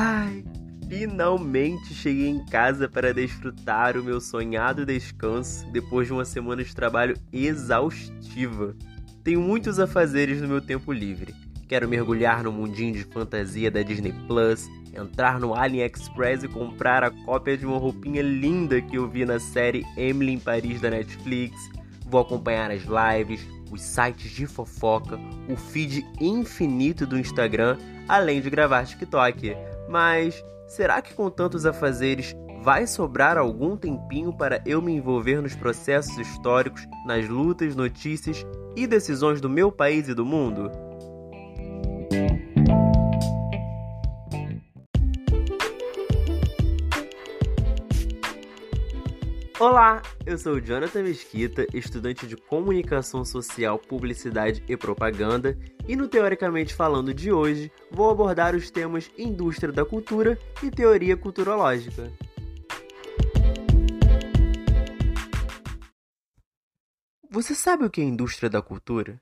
Ai, finalmente cheguei em casa para desfrutar o meu sonhado descanso depois de uma semana de trabalho exaustiva. Tenho muitos afazeres no meu tempo livre. Quero mergulhar no mundinho de fantasia da Disney Plus, entrar no AliExpress e comprar a cópia de uma roupinha linda que eu vi na série Emily em Paris da Netflix. Vou acompanhar as lives, os sites de fofoca, o feed infinito do Instagram, além de gravar TikTok. Mas será que com tantos afazeres vai sobrar algum tempinho para eu me envolver nos processos históricos, nas lutas, notícias e decisões do meu país e do mundo? Olá, eu sou Jonathan Mesquita, estudante de Comunicação Social, Publicidade e Propaganda, e no Teoricamente Falando de hoje vou abordar os temas Indústria da Cultura e Teoria Culturológica. Você sabe o que é indústria da cultura?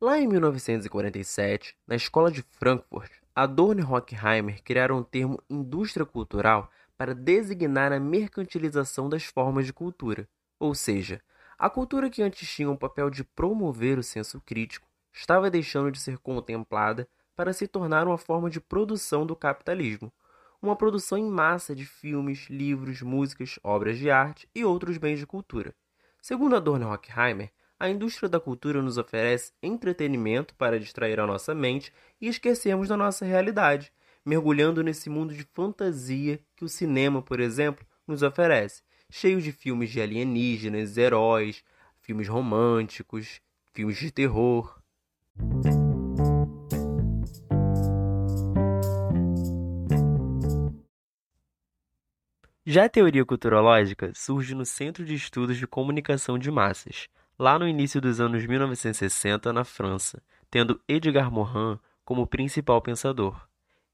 Lá em 1947, na escola de Frankfurt, Adorno e Horkheimer criaram o termo indústria cultural para designar a mercantilização das formas de cultura, ou seja, a cultura que antes tinha o papel de promover o senso crítico estava deixando de ser contemplada para se tornar uma forma de produção do capitalismo, uma produção em massa de filmes, livros, músicas, obras de arte e outros bens de cultura. Segundo Adorno Horkheimer, a indústria da cultura nos oferece entretenimento para distrair a nossa mente e esquecermos da nossa realidade, mergulhando nesse mundo de fantasia que o cinema, por exemplo, nos oferece, cheio de filmes de alienígenas, heróis, filmes românticos, filmes de terror. Já a teoria culturológica surge no Centro de Estudos de Comunicação de Massas, lá no início dos anos 1960, na França, tendo Edgar Morin como principal pensador.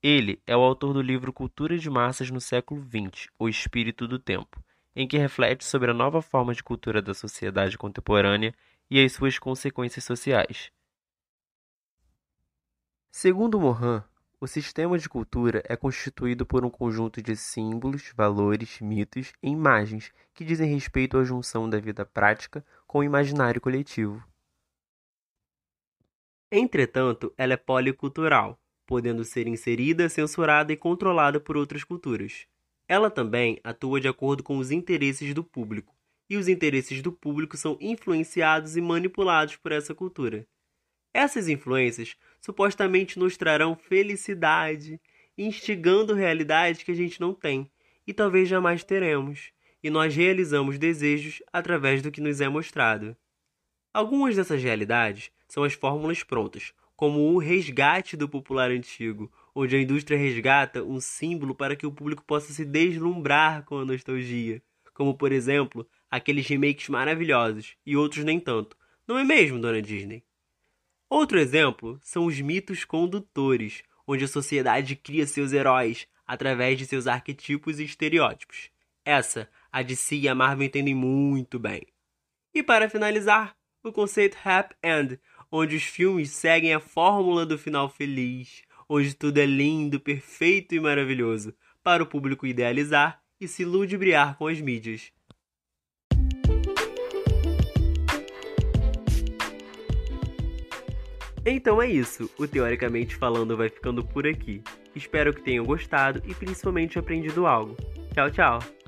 Ele é o autor do livro Cultura de Massas no século XX, O Espírito do Tempo, em que reflete sobre a nova forma de cultura da sociedade contemporânea e as suas consequências sociais. Segundo Morin, o sistema de cultura é constituído por um conjunto de símbolos, valores, mitos e imagens que dizem respeito à junção da vida prática com o imaginário coletivo. Entretanto, ela é policultural, podendo ser inserida, censurada e controlada por outras culturas. Ela também atua de acordo com os interesses do público, e os interesses do público são influenciados e manipulados por essa cultura. Essas influências supostamente nos trarão felicidade, instigando realidades que a gente não tem e talvez jamais teremos, e nós realizamos desejos através do que nos é mostrado. Algumas dessas realidades são as fórmulas prontas, como o resgate do popular antigo, onde a indústria resgata um símbolo para que o público possa se deslumbrar com a nostalgia, como por exemplo, aqueles remakes maravilhosos e outros nem tanto. Não é mesmo, dona Disney? Outro exemplo são os mitos condutores, onde a sociedade cria seus heróis através de seus arquetipos e estereótipos. Essa, a DC e a Marvel entendem muito bem. E para finalizar, o conceito Happy End, onde os filmes seguem a fórmula do final feliz, onde tudo é lindo, perfeito e maravilhoso, para o público idealizar e se ludibriar com as mídias. Então é isso, o Teoricamente Falando vai ficando por aqui. Espero que tenham gostado e principalmente aprendido algo. Tchau, tchau!